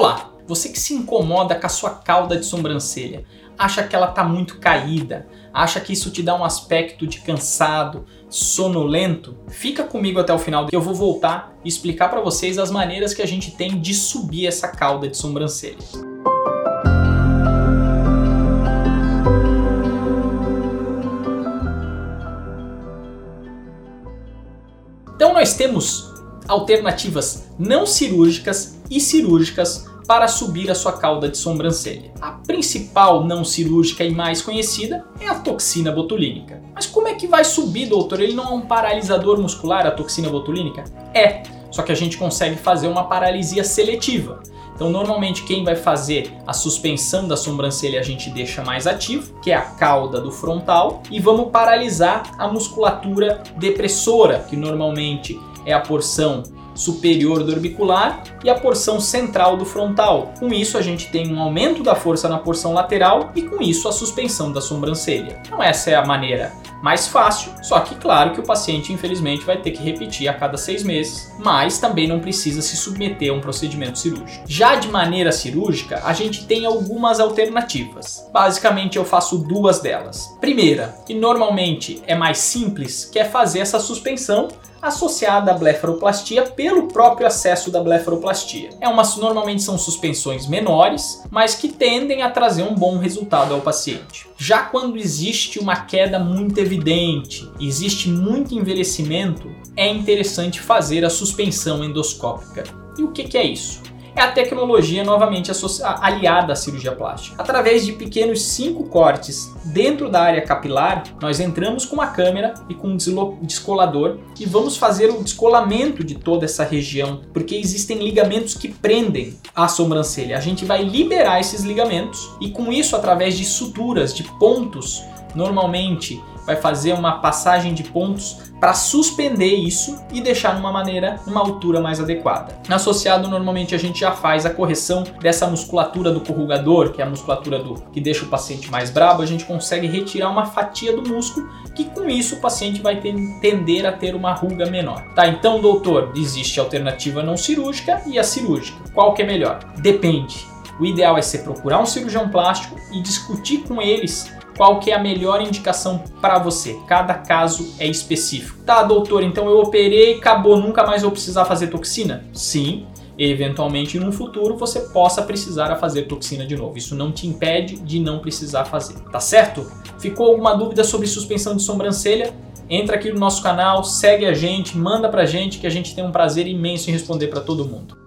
Olá, você que se incomoda com a sua cauda de sobrancelha, acha que ela está muito caída, acha que isso te dá um aspecto de cansado, sonolento, fica comigo até o final que eu vou voltar e explicar para vocês as maneiras que a gente tem de subir essa cauda de sobrancelha. Então nós temos alternativas não cirúrgicas e cirúrgicas para subir a sua cauda de sobrancelha. A principal não cirúrgica e mais conhecida é a toxina botulínica. Mas como é que vai subir, doutor? Ele não é um paralisador muscular, a toxina botulínica? É, só que a gente consegue fazer uma paralisia seletiva. Então, normalmente, quem vai fazer a suspensão da sobrancelha a gente deixa mais ativo, que é a cauda do frontal, e vamos paralisar a musculatura depressora, que normalmente é a porção superior do orbicular e a porção central do frontal. Com isso, a gente tem um aumento da força na porção lateral e com isso a suspensão da sobrancelha. Então essa é a maneira mais fácil, só que claro que o paciente infelizmente vai ter que repetir a cada seis meses, mas também não precisa se submeter a um procedimento cirúrgico. Já de maneira cirúrgica, a gente tem algumas alternativas. Basicamente eu faço duas delas. Primeira, que normalmente é mais simples, que é fazer essa suspensão associada à blefaroplastia pelo próprio acesso da blefaroplastia. É uma, normalmente são suspensões menores, mas que tendem a trazer um bom resultado ao paciente. Já quando existe uma queda muito evidente, existe muito envelhecimento, é interessante fazer a suspensão endoscópica. E o que, que é isso? É a tecnologia novamente aliada à cirurgia plástica. Através de pequenos cinco cortes dentro da área capilar, nós entramos com uma câmera e com um descolador e vamos fazer o descolamento de toda essa região, porque existem ligamentos que prendem a sobrancelha. A gente vai liberar esses ligamentos e com isso, através de suturas, de pontos, normalmente vai fazer uma passagem de pontos para suspender isso e deixar numa maneira, numa altura mais adequada. Associado, normalmente a gente já faz a correção dessa musculatura do corrugador, que é a musculatura do que deixa o paciente mais brabo, a gente consegue retirar uma fatia do músculo que com isso o paciente vai ter, tender a ter uma ruga menor. Tá, então doutor, existe alternativa não cirúrgica e a cirúrgica. Qual que é melhor? Depende. O ideal é você procurar um cirurgião plástico e discutir com eles qual que é a melhor indicação para você. Cada caso é específico. Tá, doutor, então eu operei, acabou, nunca mais vou precisar fazer toxina? Sim, eventualmente no futuro você possa precisar fazer toxina de novo. Isso não te impede de não precisar fazer, tá certo? Ficou alguma dúvida sobre suspensão de sobrancelha? Entra aqui no nosso canal, segue a gente, manda pra gente que a gente tem um prazer imenso em responder para todo mundo.